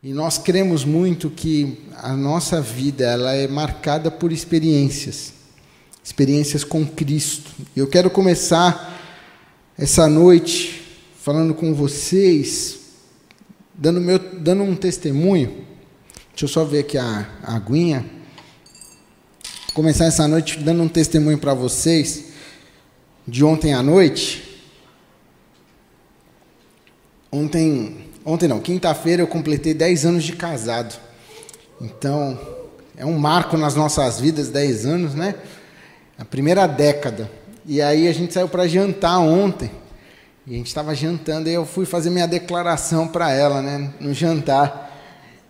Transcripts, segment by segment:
E nós cremos muito que a nossa vida ela é marcada por experiências, experiências com Cristo. Eu quero começar essa noite falando com vocês, dando, meu, dando um testemunho. Deixa eu só ver aqui a, a aguinha. Começar essa noite dando um testemunho para vocês de ontem à noite. Ontem Ontem não, quinta-feira eu completei 10 anos de casado. Então, é um marco nas nossas vidas, 10 anos, né? A primeira década. E aí a gente saiu para jantar ontem. E a gente estava jantando e eu fui fazer minha declaração para ela, né, no jantar.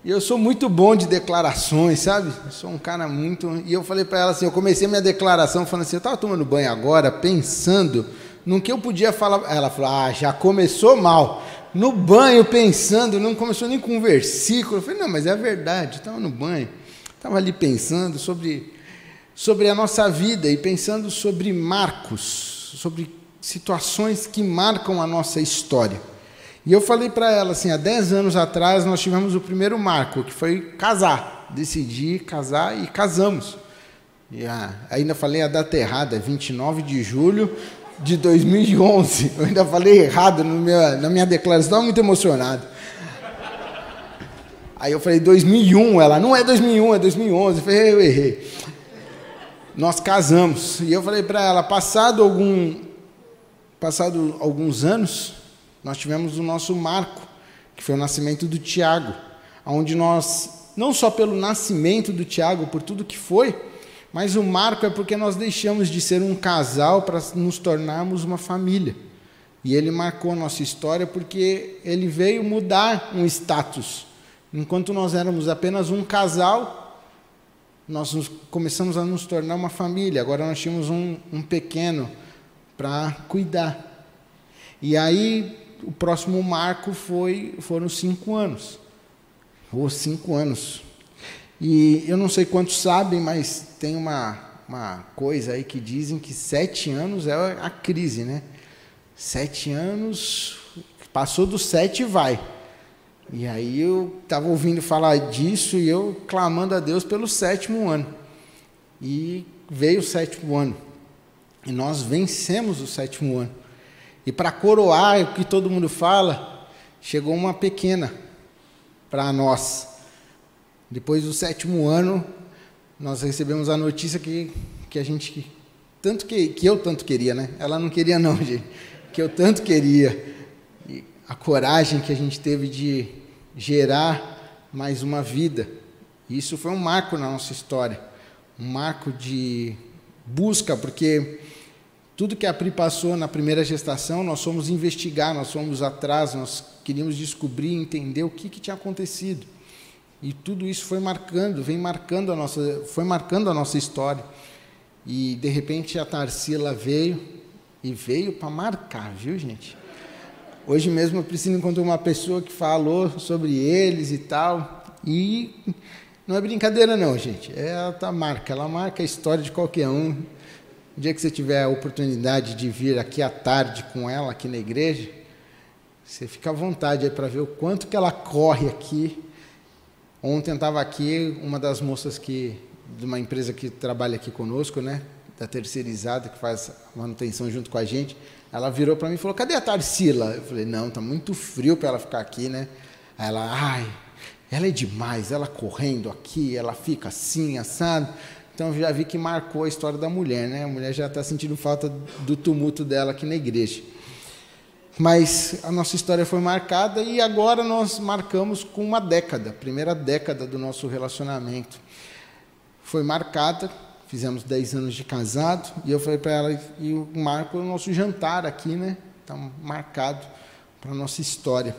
E eu sou muito bom de declarações, sabe? Eu sou um cara muito. E eu falei para ela assim: eu comecei minha declaração falando assim, eu estava tomando banho agora, pensando no que eu podia falar. Ela falou: ah, já começou mal no banho pensando, não começou nem com um versículo. Eu falei, não, mas é a verdade, estava no banho, estava ali pensando sobre, sobre a nossa vida e pensando sobre marcos, sobre situações que marcam a nossa história. E eu falei para ela assim, há 10 anos atrás nós tivemos o primeiro marco, que foi casar. Decidi casar e casamos. E ah, ainda falei a data errada, 29 de julho de 2011. Eu ainda falei errado meu, na minha declaração, estava muito emocionado. Aí eu falei 2001, ela, não é 2001, é 2011. Eu falei, eu errei. Nós casamos. E eu falei para ela, passado algum passado alguns anos, nós tivemos o nosso marco, que foi o nascimento do Tiago, onde nós não só pelo nascimento do Tiago, por tudo que foi, mas o marco é porque nós deixamos de ser um casal para nos tornarmos uma família. E ele marcou a nossa história porque ele veio mudar um status. Enquanto nós éramos apenas um casal, nós nos, começamos a nos tornar uma família. Agora nós tínhamos um, um pequeno para cuidar. E aí o próximo marco foi foram cinco anos. Ou cinco anos. E eu não sei quantos sabem, mas tem uma, uma coisa aí que dizem que sete anos é a crise, né? Sete anos, passou dos sete e vai. E aí eu estava ouvindo falar disso e eu clamando a Deus pelo sétimo ano. E veio o sétimo ano. E nós vencemos o sétimo ano. E para coroar o que todo mundo fala, chegou uma pequena para nós. Depois do sétimo ano, nós recebemos a notícia que, que a gente tanto que, que eu tanto queria, né? Ela não queria não, gente. Que eu tanto queria. E a coragem que a gente teve de gerar mais uma vida. Isso foi um marco na nossa história. Um marco de busca, porque tudo que a Pri passou na primeira gestação, nós fomos investigar, nós fomos atrás, nós queríamos descobrir, entender o que, que tinha acontecido. E tudo isso foi marcando, vem marcando a nossa, foi marcando a nossa história. E de repente a Tarsila veio e veio para marcar, viu, gente? Hoje mesmo a Priscila encontrou uma pessoa que falou sobre eles e tal. E não é brincadeira não, gente. Ela tá marca, ela marca a história de qualquer um. O dia que você tiver a oportunidade de vir aqui à tarde com ela aqui na igreja, você fica à vontade aí para ver o quanto que ela corre aqui Ontem estava aqui uma das moças que de uma empresa que trabalha aqui conosco, né, da terceirizada que faz manutenção junto com a gente. Ela virou para mim e falou: "Cadê a Tarsila?" Eu falei: "Não, tá muito frio para ela ficar aqui, né?" Aí ela: "Ai, ela é demais, ela correndo aqui, ela fica assim, assado." Então já vi que marcou a história da mulher, né? A mulher já está sentindo falta do tumulto dela aqui na igreja. Mas a nossa história foi marcada e agora nós marcamos com uma década, primeira década do nosso relacionamento. Foi marcada, fizemos 10 anos de casado, e eu falei para ela, e o marco o nosso jantar aqui, né? Está marcado para a nossa história.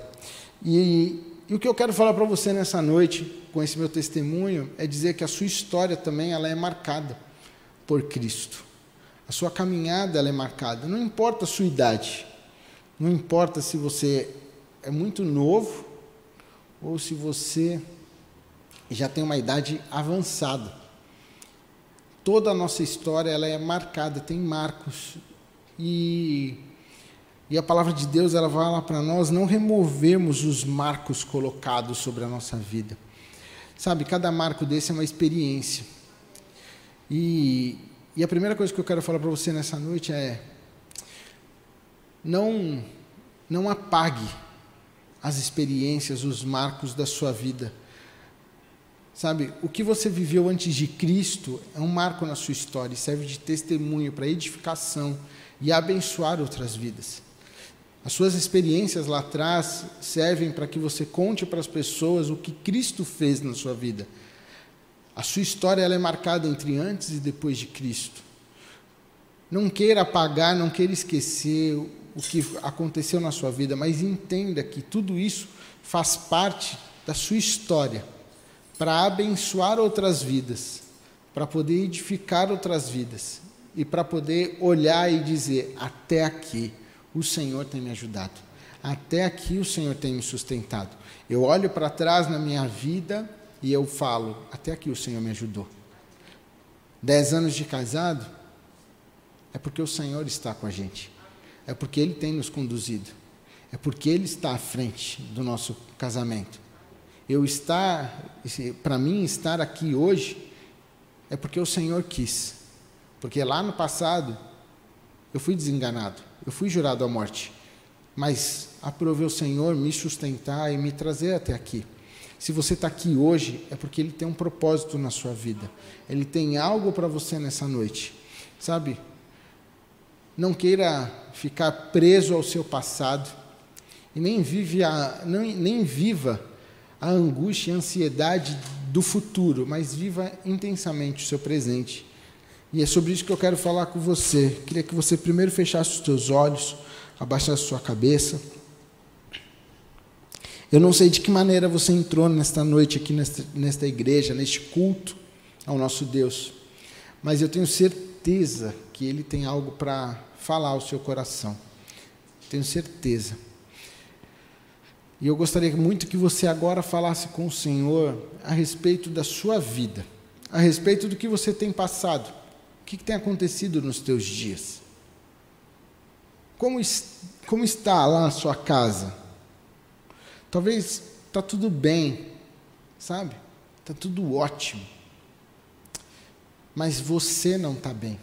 E, e, o que eu quero falar para você nessa noite, com esse meu testemunho, é dizer que a sua história também ela é marcada por Cristo. A sua caminhada ela é marcada, não importa a sua idade. Não importa se você é muito novo ou se você já tem uma idade avançada. Toda a nossa história ela é marcada, tem marcos. E E a palavra de Deus ela vai lá para nós não removermos os marcos colocados sobre a nossa vida. Sabe, cada marco desse é uma experiência. E, e a primeira coisa que eu quero falar para você nessa noite é: não, não apague as experiências, os marcos da sua vida. Sabe, o que você viveu antes de Cristo é um marco na sua história e serve de testemunho para edificação e abençoar outras vidas. As suas experiências lá atrás servem para que você conte para as pessoas o que Cristo fez na sua vida. A sua história ela é marcada entre antes e depois de Cristo. Não queira apagar, não queira esquecer o que aconteceu na sua vida, mas entenda que tudo isso faz parte da sua história para abençoar outras vidas, para poder edificar outras vidas e para poder olhar e dizer: até aqui o Senhor tem me ajudado. Até aqui o Senhor tem me sustentado. Eu olho para trás na minha vida e eu falo: até aqui o Senhor me ajudou. Dez anos de casado é porque o Senhor está com a gente. É porque Ele tem nos conduzido. É porque Ele está à frente do nosso casamento. Eu estar, para mim, estar aqui hoje é porque o Senhor quis. Porque lá no passado eu fui desenganado. Eu fui jurado à morte, mas aprovei o Senhor me sustentar e me trazer até aqui. Se você está aqui hoje, é porque Ele tem um propósito na sua vida. Ele tem algo para você nessa noite. Sabe? Não queira ficar preso ao seu passado e nem, vive a, nem, nem viva a angústia e a ansiedade do futuro, mas viva intensamente o seu presente. E é sobre isso que eu quero falar com você. Queria que você primeiro fechasse os seus olhos, abaixasse sua cabeça. Eu não sei de que maneira você entrou nesta noite aqui nesta, nesta igreja, neste culto ao nosso Deus, mas eu tenho certeza que Ele tem algo para falar ao seu coração. Tenho certeza. E eu gostaria muito que você agora falasse com o Senhor a respeito da sua vida, a respeito do que você tem passado que, que tem acontecido nos teus dias? Como, como está lá na sua casa? Talvez está tudo bem, sabe? Está tudo ótimo. Mas você não está bem.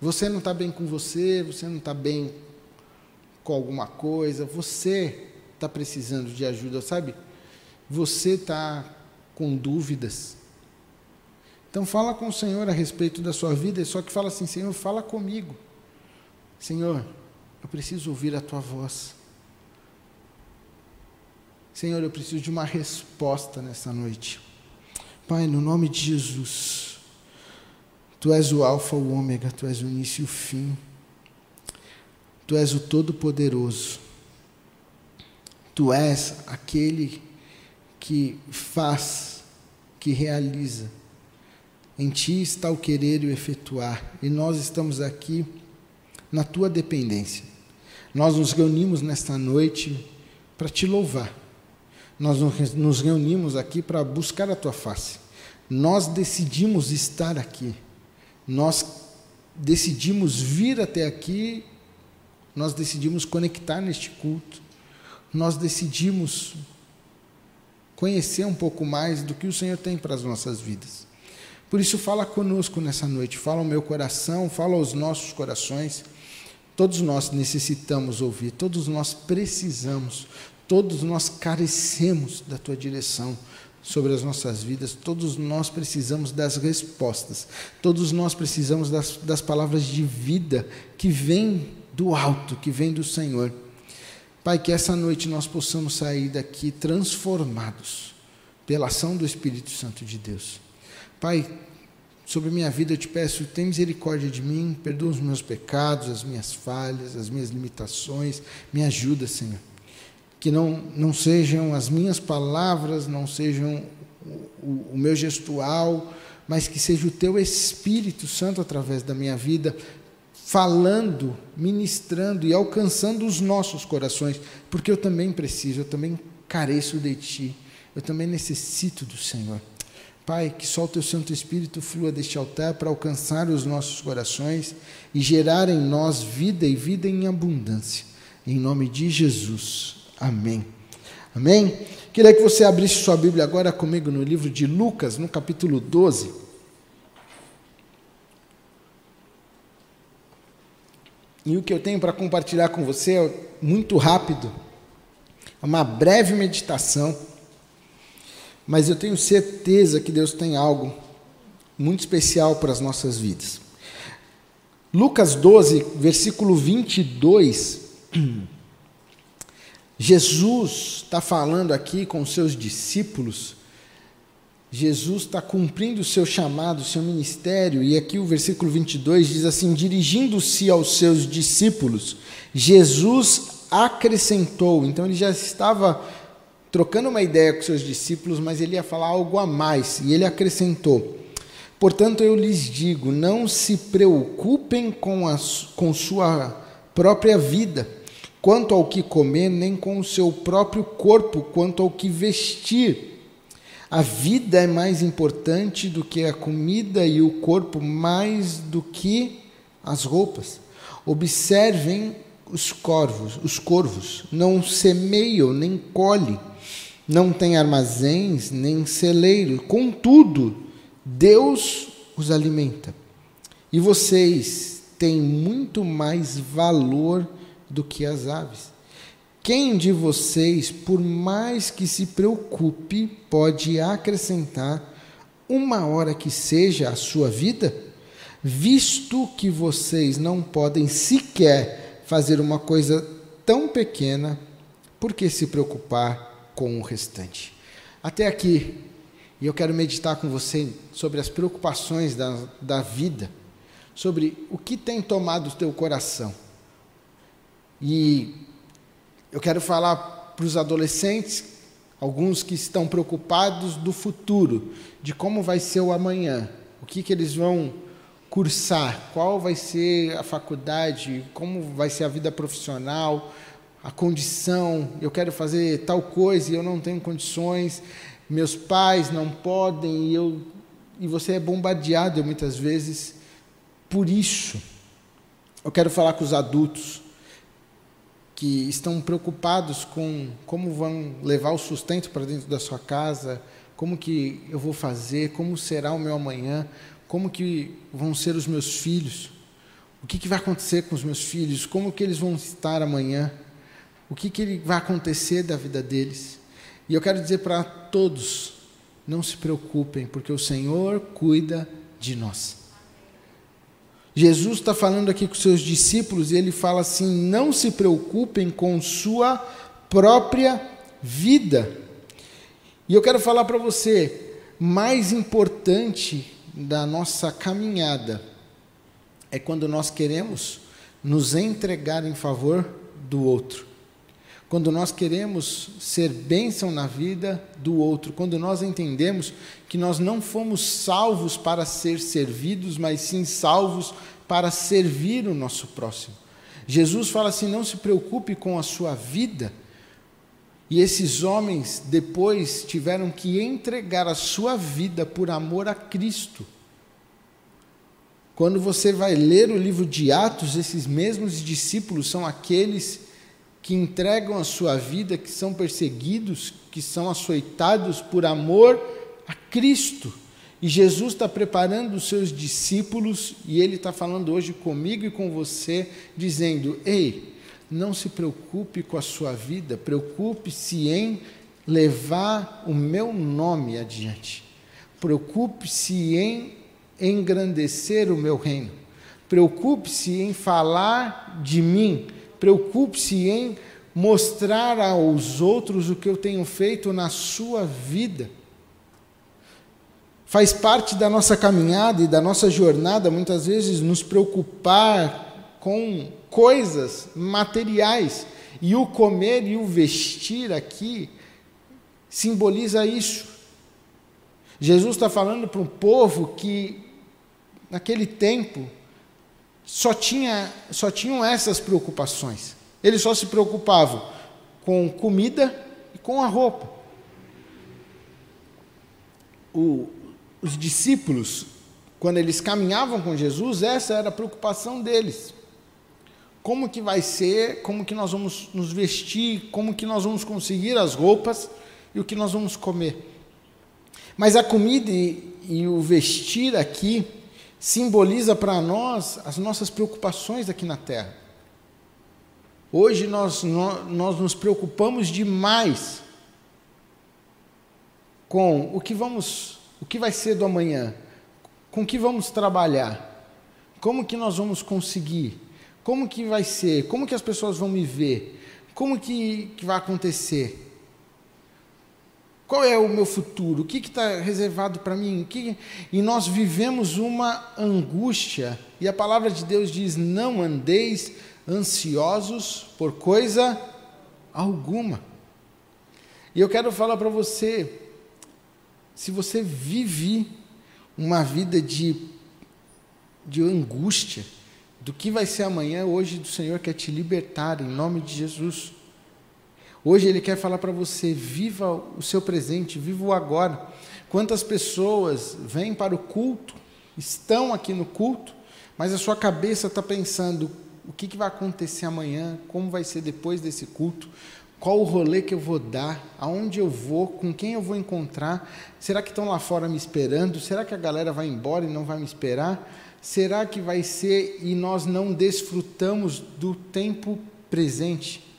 Você não está bem com você, você não está bem com alguma coisa, você está precisando de ajuda, sabe? Você está com dúvidas. Então fala com o Senhor a respeito da sua vida, só que fala assim, Senhor, fala comigo. Senhor, eu preciso ouvir a tua voz. Senhor, eu preciso de uma resposta nessa noite. Pai, no nome de Jesus, Tu és o Alfa, o Ômega, Tu és o início e o fim. Tu és o Todo-Poderoso. Tu és aquele que faz, que realiza. Em ti está o querer e o efetuar, e nós estamos aqui na tua dependência. Nós nos reunimos nesta noite para te louvar. Nós nos reunimos aqui para buscar a tua face. Nós decidimos estar aqui. Nós decidimos vir até aqui. Nós decidimos conectar neste culto. Nós decidimos conhecer um pouco mais do que o Senhor tem para as nossas vidas. Por isso, fala conosco nessa noite, fala ao meu coração, fala aos nossos corações. Todos nós necessitamos ouvir, todos nós precisamos, todos nós carecemos da tua direção sobre as nossas vidas, todos nós precisamos das respostas, todos nós precisamos das, das palavras de vida que vêm do alto, que vêm do Senhor. Pai, que essa noite nós possamos sair daqui transformados pela ação do Espírito Santo de Deus. Pai, sobre minha vida eu te peço, tem misericórdia de mim, perdoa os meus pecados, as minhas falhas, as minhas limitações, me ajuda, Senhor. Que não, não sejam as minhas palavras, não sejam o, o, meu gestual, mas que seja o teu Espírito Santo através da minha vida, falando, ministrando e alcançando os nossos corações, porque eu também preciso, eu também careço de Ti, eu também necessito do Senhor. Pai, que só o teu Santo Espírito flua deste altar para alcançar os nossos corações e gerar em nós vida e vida em abundância. em nome de Jesus. Amém. Amém? Queria que você abrisse sua Bíblia agora comigo no livro de Lucas, no capítulo 12. E o que eu tenho para compartilhar com você é muito rápido, é uma breve meditação, mas eu tenho certeza que Deus tem algo muito especial para as nossas vidas. Lucas 12, versículo 22. Jesus está falando aqui com os seus discípulos Jesus está cumprindo o seu chamado, o seu ministério, e aqui o versículo 22 diz assim: dirigindo-se aos seus discípulos, Jesus acrescentou. Então ele já estava trocando uma ideia com seus discípulos, mas ele ia falar algo a mais, e ele acrescentou: Portanto, eu lhes digo, não se preocupem com, a, com sua própria vida, quanto ao que comer, nem com o seu próprio corpo, quanto ao que vestir. A vida é mais importante do que a comida e o corpo mais do que as roupas. Observem os corvos, os corvos, não semeiam nem colhem, não têm armazéns nem celeiro. Contudo, Deus os alimenta. E vocês têm muito mais valor do que as aves. Quem de vocês, por mais que se preocupe, pode acrescentar uma hora que seja a sua vida? Visto que vocês não podem sequer fazer uma coisa tão pequena, por que se preocupar com o restante? Até aqui, e eu quero meditar com você sobre as preocupações da, da vida, sobre o que tem tomado o teu coração. E eu quero falar para os adolescentes, alguns que estão preocupados do futuro, de como vai ser o amanhã, o que, que eles vão cursar, qual vai ser a faculdade, como vai ser a vida profissional, a condição, eu quero fazer tal coisa e eu não tenho condições, meus pais não podem e eu e você é bombardeado muitas vezes por isso. Eu quero falar com os adultos que estão preocupados com como vão levar o sustento para dentro da sua casa, como que eu vou fazer, como será o meu amanhã, como que vão ser os meus filhos, o que, que vai acontecer com os meus filhos, como que eles vão estar amanhã, o que, que vai acontecer da vida deles. E eu quero dizer para todos, não se preocupem, porque o Senhor cuida de nós. Jesus está falando aqui com seus discípulos e ele fala assim: não se preocupem com sua própria vida. E eu quero falar para você: mais importante da nossa caminhada é quando nós queremos nos entregar em favor do outro quando nós queremos ser bênção na vida do outro, quando nós entendemos que nós não fomos salvos para ser servidos, mas sim salvos para servir o nosso próximo. Jesus fala assim: não se preocupe com a sua vida. E esses homens depois tiveram que entregar a sua vida por amor a Cristo. Quando você vai ler o livro de Atos, esses mesmos discípulos são aqueles que entregam a sua vida, que são perseguidos, que são açoitados por amor a Cristo. E Jesus está preparando os seus discípulos, e Ele está falando hoje comigo e com você, dizendo: Ei, não se preocupe com a sua vida, preocupe-se em levar o meu nome adiante. Preocupe-se em engrandecer o meu reino. Preocupe-se em falar de mim Preocupe-se em mostrar aos outros o que eu tenho feito na sua vida. Faz parte da nossa caminhada e da nossa jornada, muitas vezes, nos preocupar com coisas materiais. E o comer e o vestir aqui simboliza isso. Jesus está falando para um povo que, naquele tempo, só, tinha, só tinham essas preocupações. Eles só se preocupavam com comida e com a roupa. O, os discípulos, quando eles caminhavam com Jesus, essa era a preocupação deles. como que vai ser, como que nós vamos nos vestir, como que nós vamos conseguir as roupas e o que nós vamos comer. Mas a comida e, e o vestir aqui simboliza para nós as nossas preocupações aqui na terra. Hoje nós, nós, nos preocupamos demais com o que vamos, o que vai ser do amanhã, com o que vamos trabalhar, como que nós vamos conseguir, como que vai ser, como que as pessoas vão me ver, como que, que vai acontecer. Qual é o meu futuro? O que está reservado para mim? Que... E nós vivemos uma angústia, e a palavra de Deus diz: não andeis ansiosos por coisa alguma. E eu quero falar para você: se você vive uma vida de, de angústia, do que vai ser amanhã, hoje o Senhor quer te libertar em nome de Jesus. Hoje Ele quer falar para você: viva o seu presente, viva o agora. Quantas pessoas vêm para o culto, estão aqui no culto, mas a sua cabeça está pensando: o que, que vai acontecer amanhã, como vai ser depois desse culto, qual o rolê que eu vou dar, aonde eu vou, com quem eu vou encontrar, será que estão lá fora me esperando, será que a galera vai embora e não vai me esperar, será que vai ser e nós não desfrutamos do tempo presente?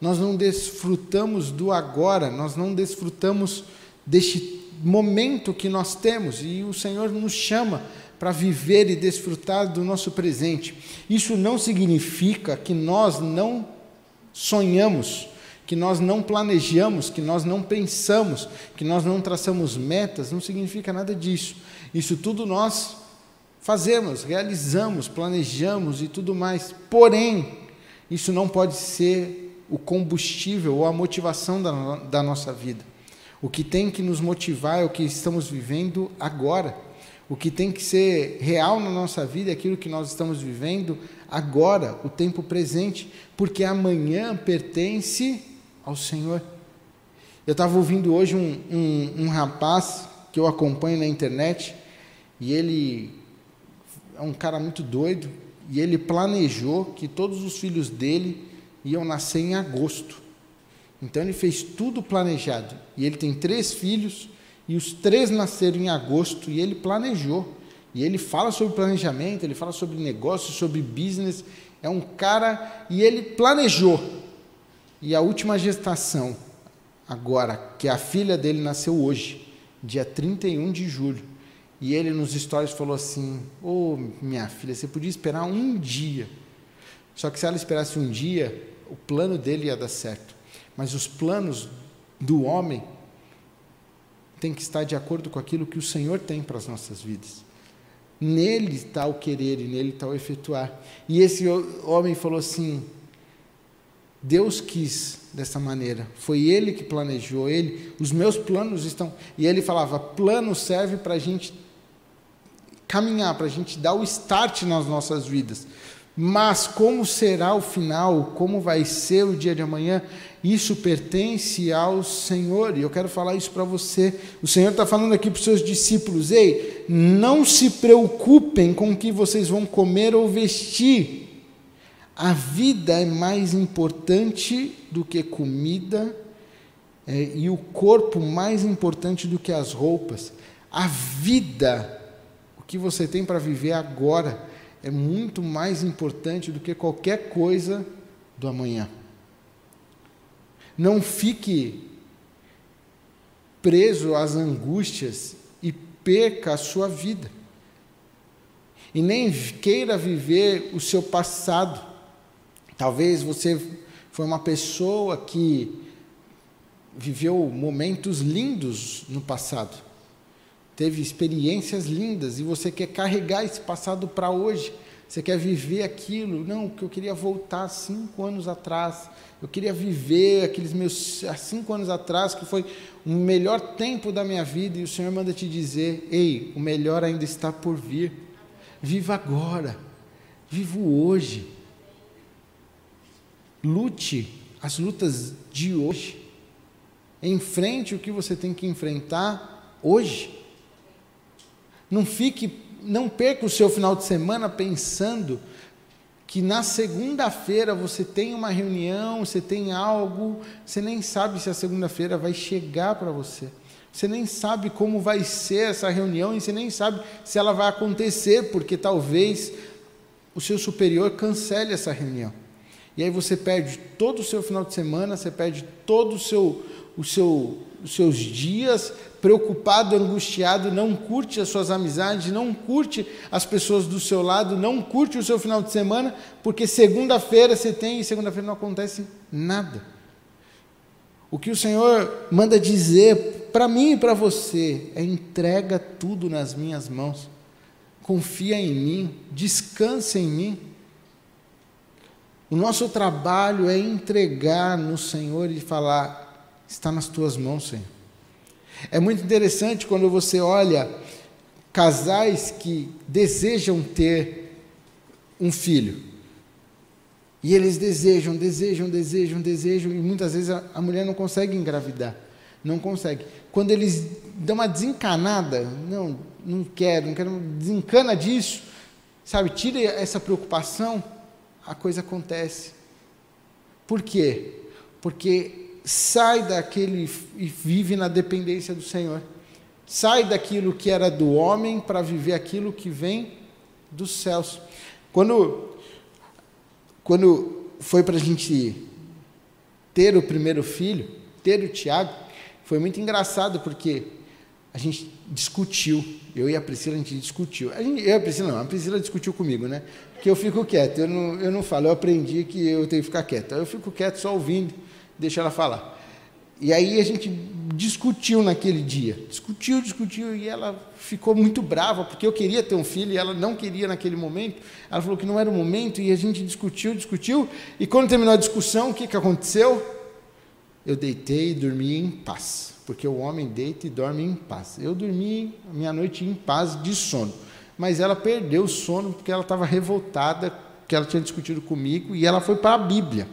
Nós não desfrutamos do agora, nós não desfrutamos deste momento que nós temos e o Senhor nos chama para viver e desfrutar do nosso presente. Isso não significa que nós não sonhamos, que nós não planejamos, que nós não pensamos, que nós não traçamos metas, não significa nada disso. Isso tudo nós fazemos, realizamos, planejamos e tudo mais. Porém, isso não pode ser o combustível ou a motivação da, da nossa vida. O que tem que nos motivar é o que estamos vivendo agora. O que tem que ser real na nossa vida é aquilo que nós estamos vivendo agora, o tempo presente, porque amanhã pertence ao Senhor. Eu estava ouvindo hoje um, um, um rapaz que eu acompanho na internet, e ele é um cara muito doido, e ele planejou que todos os filhos dele iam nascer em agosto. Então ele fez tudo planejado. E ele tem três filhos, e os três nasceram em agosto, e ele planejou. E ele fala sobre planejamento, ele fala sobre negócio, sobre business. É um cara, e ele planejou. E a última gestação, agora, que a filha dele nasceu hoje, dia 31 de julho. E ele nos stories falou assim: Ô oh, minha filha, você podia esperar um dia. Só que se ela esperasse um dia, o plano dele ia dar certo. Mas os planos do homem têm que estar de acordo com aquilo que o Senhor tem para as nossas vidas. Nele está o querer e nele está o efetuar. E esse homem falou assim: Deus quis dessa maneira. Foi Ele que planejou. Ele, os meus planos estão. E ele falava: plano serve para a gente caminhar, para a gente dar o start nas nossas vidas. Mas como será o final, como vai ser o dia de amanhã, isso pertence ao Senhor. E eu quero falar isso para você. O Senhor está falando aqui para os seus discípulos: ei, não se preocupem com o que vocês vão comer ou vestir. A vida é mais importante do que comida, é, e o corpo mais importante do que as roupas. A vida, o que você tem para viver agora é muito mais importante do que qualquer coisa do amanhã. Não fique preso às angústias e perca a sua vida. E nem queira viver o seu passado. Talvez você foi uma pessoa que viveu momentos lindos no passado teve experiências lindas e você quer carregar esse passado para hoje. Você quer viver aquilo? Não, que eu queria voltar cinco anos atrás. Eu queria viver aqueles meus cinco anos atrás, que foi o melhor tempo da minha vida, e o Senhor manda te dizer: ei, o melhor ainda está por vir. Viva agora, viva hoje. Lute as lutas de hoje. Enfrente o que você tem que enfrentar hoje. Não fique, não perca o seu final de semana pensando que na segunda-feira você tem uma reunião, você tem algo, você nem sabe se a segunda-feira vai chegar para você. Você nem sabe como vai ser essa reunião e você nem sabe se ela vai acontecer, porque talvez o seu superior cancele essa reunião. E aí você perde todo o seu final de semana, você perde todo o seu, o seu, os seus dias preocupado, angustiado, não curte as suas amizades, não curte as pessoas do seu lado, não curte o seu final de semana, porque segunda-feira você tem e segunda-feira não acontece nada. O que o Senhor manda dizer para mim e para você é entrega tudo nas minhas mãos. Confia em mim, descansa em mim. O nosso trabalho é entregar no Senhor e falar: está nas tuas mãos, Senhor. É muito interessante quando você olha casais que desejam ter um filho. E eles desejam, desejam, desejam, desejam, e muitas vezes a, a mulher não consegue engravidar. Não consegue. Quando eles dão uma desencanada, não, não quero, não quero, desencana disso, sabe, tira essa preocupação, a coisa acontece. Por quê? Porque sai daquele e vive na dependência do Senhor. Sai daquilo que era do homem para viver aquilo que vem dos céus. Quando, quando foi para a gente ter o primeiro filho, ter o Tiago, foi muito engraçado porque a gente discutiu. Eu e a Priscila, a gente discutiu. A gente, eu e a Priscila não, a Priscila discutiu comigo, né? Porque eu fico quieto, eu não, eu não falo, eu aprendi que eu tenho que ficar quieto. Eu fico quieto só ouvindo deixa ela falar. E aí a gente discutiu naquele dia, discutiu, discutiu, e ela ficou muito brava, porque eu queria ter um filho e ela não queria naquele momento. Ela falou que não era o momento, e a gente discutiu, discutiu, e quando terminou a discussão, o que, que aconteceu? Eu deitei e dormi em paz, porque o homem deita e dorme em paz. Eu dormi a minha noite em paz de sono, mas ela perdeu o sono porque ela estava revoltada, que ela tinha discutido comigo, e ela foi para a Bíblia.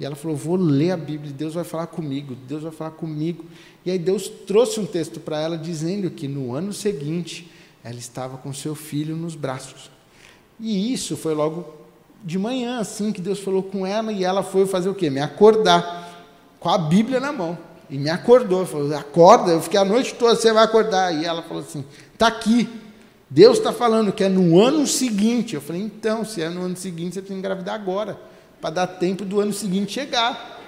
E ela falou: Vou ler a Bíblia, Deus vai falar comigo, Deus vai falar comigo. E aí Deus trouxe um texto para ela dizendo que no ano seguinte ela estava com seu filho nos braços. E isso foi logo de manhã, assim, que Deus falou com ela, e ela foi fazer o quê? Me acordar, com a Bíblia na mão. E me acordou, falou: Acorda, eu fiquei a noite toda, você vai acordar. E ela falou assim: Está aqui. Deus está falando que é no ano seguinte. Eu falei: Então, se é no ano seguinte, você precisa engravidar agora para dar tempo do ano seguinte chegar.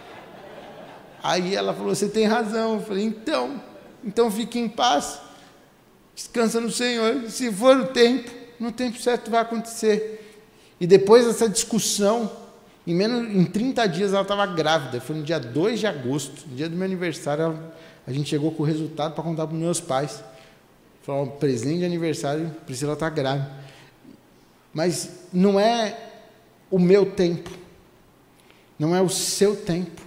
Aí ela falou: Você tem razão. Eu falei: Então, então fique em paz, descansa no Senhor. Se for o tempo, no tempo certo vai acontecer. E depois dessa discussão, em menos em 30 dias ela estava grávida. Foi no dia 2 de agosto, no dia do meu aniversário, ela, a gente chegou com o resultado para contar para meus pais. Falou: presente de aniversário, Priscila está grávida. Mas não é o meu tempo não é o seu tempo,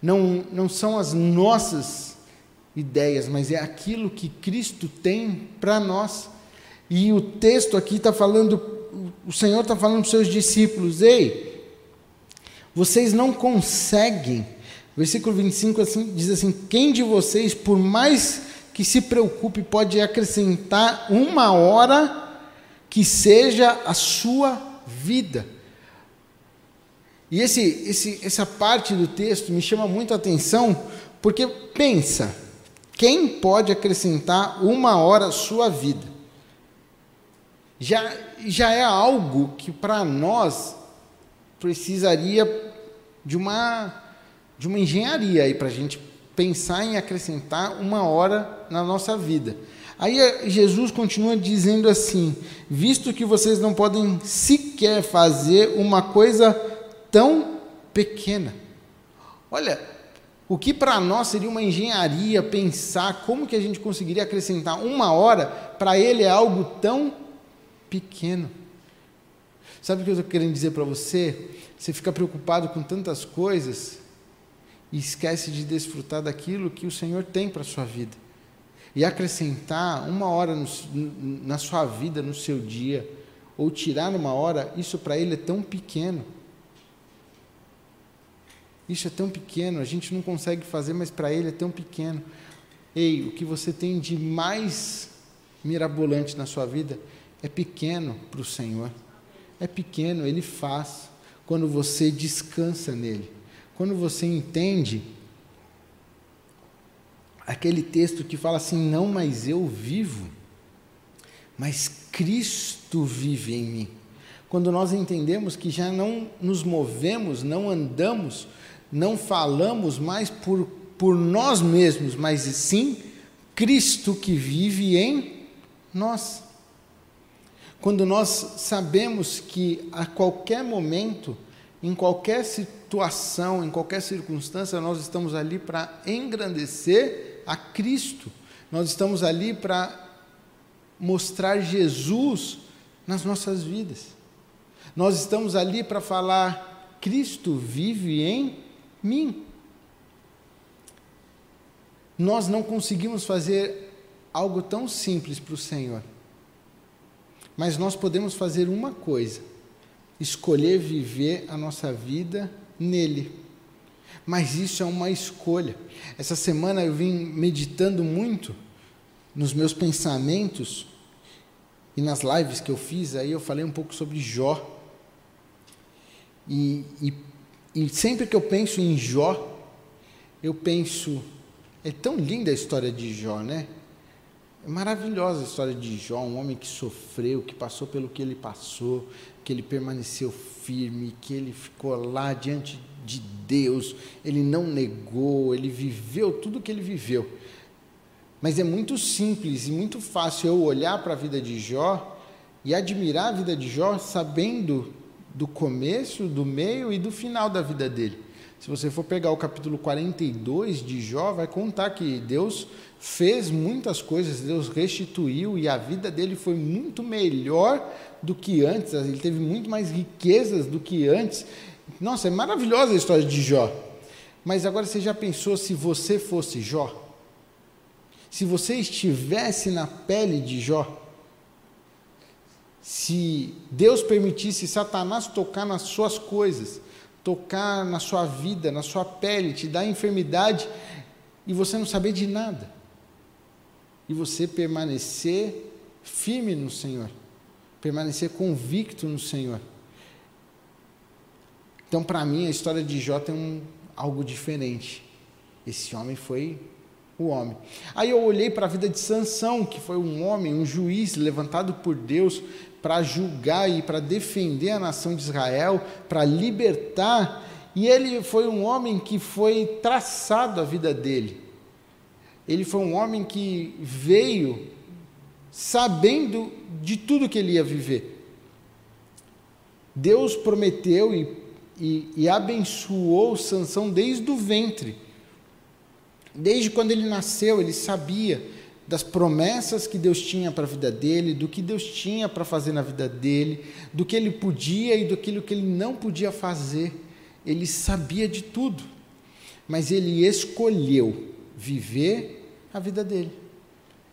não, não são as nossas ideias, mas é aquilo que Cristo tem para nós. E o texto aqui está falando, o Senhor está falando para os seus discípulos: ei, vocês não conseguem. Versículo 25 assim, diz assim: quem de vocês, por mais que se preocupe, pode acrescentar uma hora que seja a sua vida? E esse, esse, essa parte do texto me chama muito a atenção, porque pensa, quem pode acrescentar uma hora à sua vida? Já, já é algo que para nós precisaria de uma, de uma engenharia aí para a gente pensar em acrescentar uma hora na nossa vida. Aí eh, Jesus continua dizendo assim: visto que vocês não podem sequer fazer uma coisa tão pequena. Olha, o que para nós seria uma engenharia pensar como que a gente conseguiria acrescentar uma hora, para ele é algo tão pequeno. Sabe o que eu estou querendo dizer para você? Você fica preocupado com tantas coisas e esquece de desfrutar daquilo que o Senhor tem para a sua vida. E acrescentar uma hora no, na sua vida, no seu dia, ou tirar uma hora, isso para Ele é tão pequeno. Isso é tão pequeno, a gente não consegue fazer, mas para ele é tão pequeno. Ei, o que você tem de mais mirabolante na sua vida é pequeno para o Senhor. é pequeno, ele faz quando você descansa nele. Quando você entende aquele texto que fala assim: não mais eu vivo, mas Cristo vive em mim. Quando nós entendemos que já não nos movemos, não andamos, não falamos mais por, por nós mesmos, mas sim Cristo que vive em nós. Quando nós sabemos que a qualquer momento, em qualquer situação, em qualquer circunstância, nós estamos ali para engrandecer a Cristo, nós estamos ali para mostrar Jesus nas nossas vidas, nós estamos ali para falar: Cristo vive em mim. Nós não conseguimos fazer algo tão simples para o Senhor, mas nós podemos fazer uma coisa: escolher viver a nossa vida nele. Mas isso é uma escolha. Essa semana eu vim meditando muito nos meus pensamentos e nas lives que eu fiz, aí eu falei um pouco sobre Jó. E, e, e sempre que eu penso em Jó, eu penso, é tão linda a história de Jó, né? É maravilhosa a história de Jó, um homem que sofreu, que passou pelo que ele passou, que ele permaneceu firme, que ele ficou lá diante de Deus, ele não negou, ele viveu tudo o que ele viveu. Mas é muito simples e muito fácil eu olhar para a vida de Jó e admirar a vida de Jó sabendo do começo, do meio e do final da vida dele. Se você for pegar o capítulo 42 de Jó, vai contar que Deus fez muitas coisas, Deus restituiu e a vida dele foi muito melhor do que antes, ele teve muito mais riquezas do que antes. Nossa, é maravilhosa a história de Jó. Mas agora você já pensou se você fosse Jó? Se você estivesse na pele de Jó? Se Deus permitisse Satanás tocar nas suas coisas, tocar na sua vida, na sua pele, te dar enfermidade e você não saber de nada. E você permanecer firme no Senhor, permanecer convicto no Senhor. Então, para mim, a história de Jó tem um, algo diferente. Esse homem foi o homem. Aí eu olhei para a vida de Sansão, que foi um homem, um juiz levantado por Deus para julgar e para defender a nação de Israel, para libertar, e ele foi um homem que foi traçado a vida dele. Ele foi um homem que veio sabendo de tudo que ele ia viver. Deus prometeu e, e, e abençoou Sansão desde o ventre. Desde quando ele nasceu, ele sabia das promessas que Deus tinha para a vida dele, do que Deus tinha para fazer na vida dele, do que ele podia e do que ele não podia fazer. Ele sabia de tudo, mas ele escolheu viver a vida dele.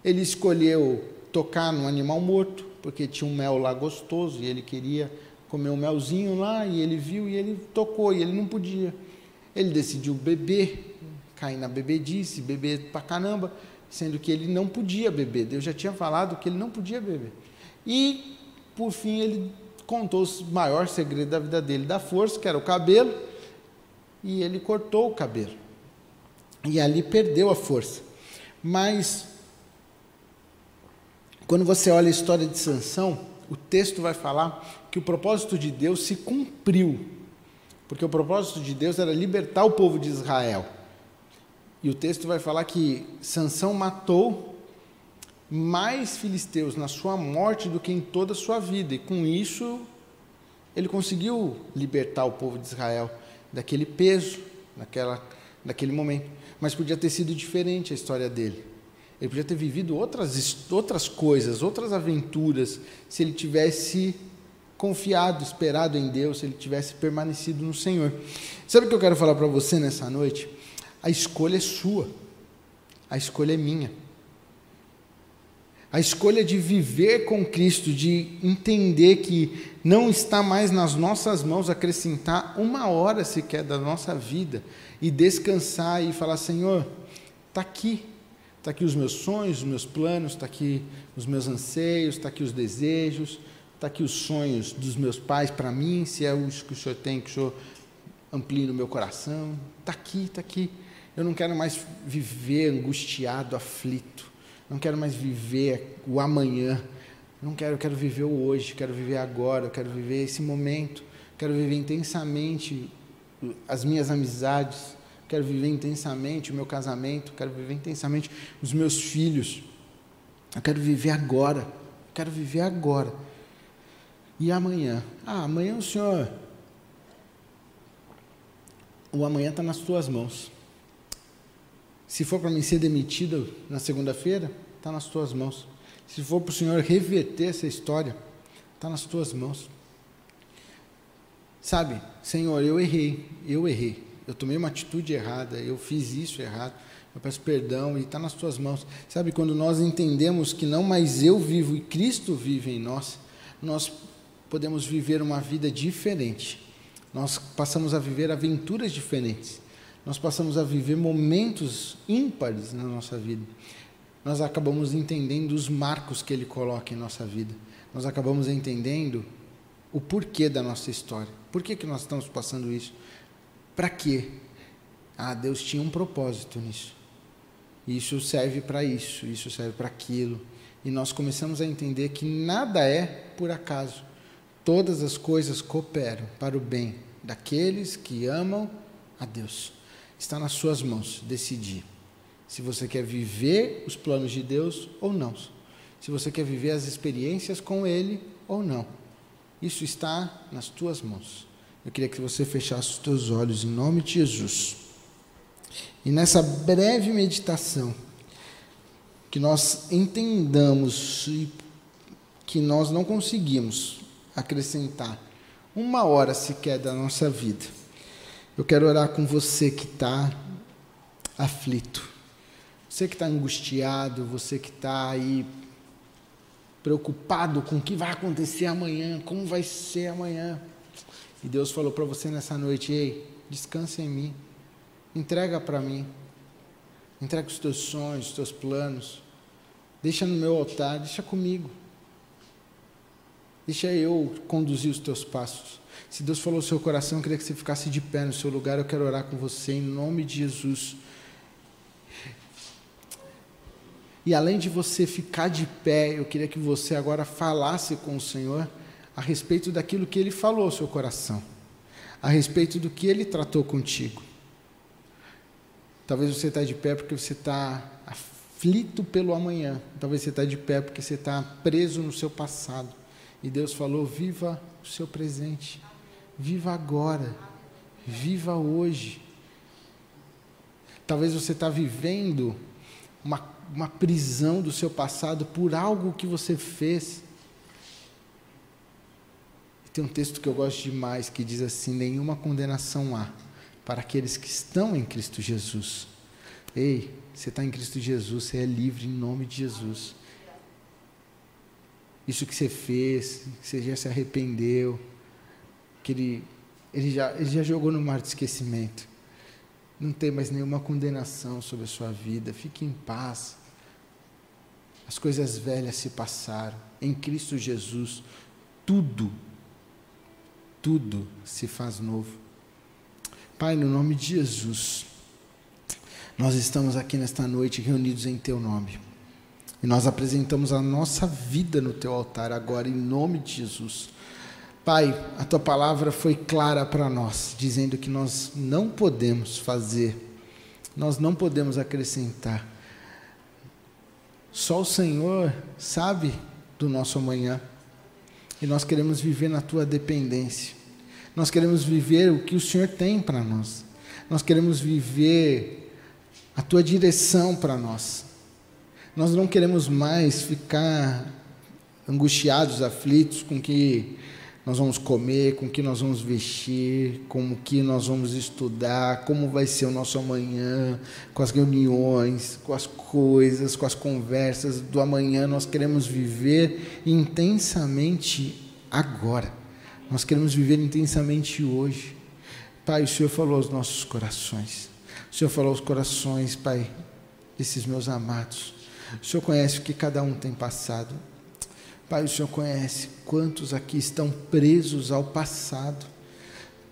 Ele escolheu tocar num animal morto, porque tinha um mel lá gostoso e ele queria comer um melzinho lá, e ele viu e ele tocou, e ele não podia. Ele decidiu beber, cair na bebedice, beber pra caramba, sendo que ele não podia beber. Deus já tinha falado que ele não podia beber. E, por fim, ele contou o maior segredo da vida dele, da força, que era o cabelo, e ele cortou o cabelo. E ali perdeu a força. Mas, quando você olha a história de Sansão, o texto vai falar que o propósito de Deus se cumpriu. Porque o propósito de Deus era libertar o povo de Israel. E o texto vai falar que Sansão matou mais filisteus na sua morte do que em toda a sua vida, e com isso ele conseguiu libertar o povo de Israel daquele peso, naquela, naquele momento. Mas podia ter sido diferente a história dele. Ele podia ter vivido outras, outras coisas, outras aventuras, se ele tivesse confiado, esperado em Deus, se ele tivesse permanecido no Senhor. Sabe o que eu quero falar para você nessa noite? A escolha é sua, a escolha é minha. A escolha de viver com Cristo, de entender que não está mais nas nossas mãos acrescentar uma hora sequer da nossa vida e descansar e falar: Senhor, está aqui, está aqui os meus sonhos, os meus planos, está aqui os meus anseios, está aqui os desejos, Está aqui os sonhos dos meus pais para mim, se é os que o Senhor tem, que o Senhor amplie no meu coração. Está aqui, está aqui. Eu não quero mais viver angustiado, aflito. Não quero mais viver o amanhã. Não quero, eu quero viver o hoje, quero viver agora, quero viver esse momento, quero viver intensamente as minhas amizades, quero viver intensamente o meu casamento, quero viver intensamente os meus filhos. Eu quero viver agora, eu quero viver agora. E amanhã? Ah, amanhã o Senhor. O amanhã está nas tuas mãos. Se for para mim ser demitido na segunda-feira, está nas tuas mãos. Se for para o Senhor reverter essa história, está nas tuas mãos. Sabe, Senhor, eu errei, eu errei. Eu tomei uma atitude errada, eu fiz isso errado. Eu peço perdão e está nas tuas mãos. Sabe, quando nós entendemos que não mais eu vivo e Cristo vive em nós, nós podemos viver uma vida diferente. Nós passamos a viver aventuras diferentes. Nós passamos a viver momentos ímpares na nossa vida. Nós acabamos entendendo os marcos que Ele coloca em nossa vida. Nós acabamos entendendo o porquê da nossa história. Por que, que nós estamos passando isso? Para quê? Ah, Deus tinha um propósito nisso. Isso serve para isso, isso serve para aquilo. E nós começamos a entender que nada é por acaso. Todas as coisas cooperam para o bem daqueles que amam a Deus. Está nas suas mãos decidir se você quer viver os planos de Deus ou não. Se você quer viver as experiências com Ele ou não. Isso está nas tuas mãos. Eu queria que você fechasse os teus olhos em nome de Jesus. E nessa breve meditação, que nós entendamos que nós não conseguimos acrescentar uma hora sequer da nossa vida. Eu quero orar com você que está aflito, você que está angustiado, você que está aí preocupado com o que vai acontecer amanhã, como vai ser amanhã. E Deus falou para você nessa noite: ei, descansa em mim, entrega para mim, entrega os teus sonhos, os teus planos, deixa no meu altar, deixa comigo. Deixa eu conduzir os teus passos. Se Deus falou no seu coração, eu queria que você ficasse de pé no seu lugar. Eu quero orar com você em nome de Jesus. E além de você ficar de pé, eu queria que você agora falasse com o Senhor a respeito daquilo que Ele falou ao seu coração, a respeito do que Ele tratou contigo. Talvez você está de pé porque você está aflito pelo amanhã, talvez você está de pé porque você está preso no seu passado. E Deus falou: viva o seu presente, viva agora, viva hoje. Talvez você está vivendo uma uma prisão do seu passado por algo que você fez. Tem um texto que eu gosto demais que diz assim: nenhuma condenação há para aqueles que estão em Cristo Jesus. Ei, você está em Cristo Jesus, você é livre em nome de Jesus. Isso que você fez, você já se arrependeu, que ele, ele, já, ele já jogou no mar de esquecimento. Não tem mais nenhuma condenação sobre a sua vida. Fique em paz. As coisas velhas se passaram. Em Cristo Jesus, tudo, tudo se faz novo. Pai, no nome de Jesus, nós estamos aqui nesta noite reunidos em Teu nome. E nós apresentamos a nossa vida no Teu altar agora, em nome de Jesus. Pai, a Tua palavra foi clara para nós, dizendo que nós não podemos fazer, nós não podemos acrescentar só o Senhor sabe do nosso amanhã. E nós queremos viver na tua dependência. Nós queremos viver o que o Senhor tem para nós. Nós queremos viver a tua direção para nós. Nós não queremos mais ficar angustiados, aflitos com que nós vamos comer, com que nós vamos vestir, com o que nós vamos estudar, como vai ser o nosso amanhã, com as reuniões, com as coisas, com as conversas do amanhã. Nós queremos viver intensamente agora. Nós queremos viver intensamente hoje. Pai, o Senhor falou aos nossos corações. O Senhor falou aos corações, Pai, desses meus amados. O Senhor conhece o que cada um tem passado. Pai, o Senhor conhece quantos aqui estão presos ao passado.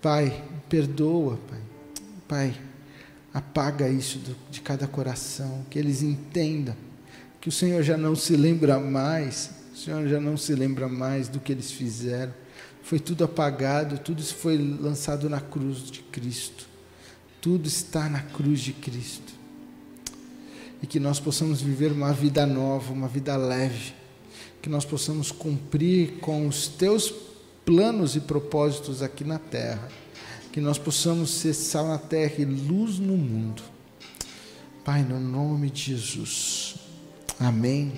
Pai, perdoa, Pai. Pai, apaga isso de cada coração, que eles entendam que o Senhor já não se lembra mais, o Senhor já não se lembra mais do que eles fizeram. Foi tudo apagado, tudo isso foi lançado na cruz de Cristo. Tudo está na cruz de Cristo. E que nós possamos viver uma vida nova, uma vida leve que nós possamos cumprir com os teus planos e propósitos aqui na terra, que nós possamos ser sal na terra e luz no mundo. Pai, no nome de Jesus. Amém,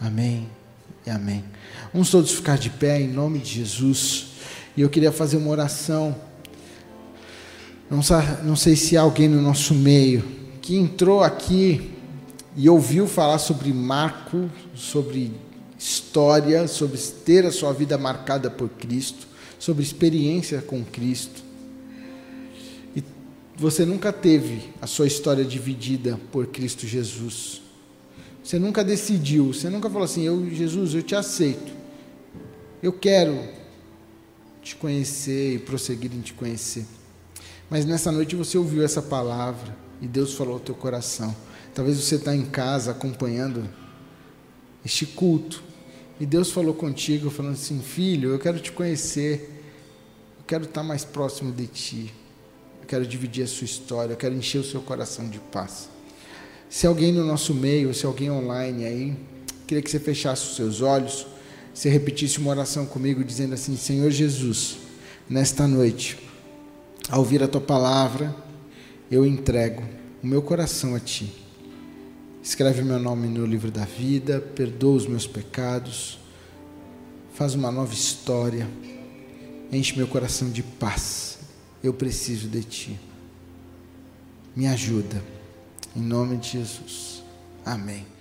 amém e amém. Vamos todos ficar de pé em nome de Jesus. E eu queria fazer uma oração. Não, não sei se há alguém no nosso meio que entrou aqui e ouviu falar sobre Marco, sobre história, sobre ter a sua vida marcada por Cristo, sobre experiência com Cristo. E você nunca teve a sua história dividida por Cristo Jesus. Você nunca decidiu, você nunca falou assim: "Eu, Jesus, eu te aceito. Eu quero te conhecer e prosseguir em te conhecer". Mas nessa noite você ouviu essa palavra e Deus falou ao teu coração. Talvez você está em casa acompanhando este culto e Deus falou contigo, falando assim: Filho, eu quero te conhecer, eu quero estar mais próximo de ti, eu quero dividir a sua história, eu quero encher o seu coração de paz. Se alguém no nosso meio, se alguém online aí, queria que você fechasse os seus olhos, você repetisse uma oração comigo, dizendo assim: Senhor Jesus, nesta noite, ao ouvir a tua palavra, eu entrego o meu coração a ti. Escreve meu nome no livro da vida, perdoa os meus pecados, faz uma nova história, enche meu coração de paz. Eu preciso de Ti. Me ajuda. Em nome de Jesus. Amém.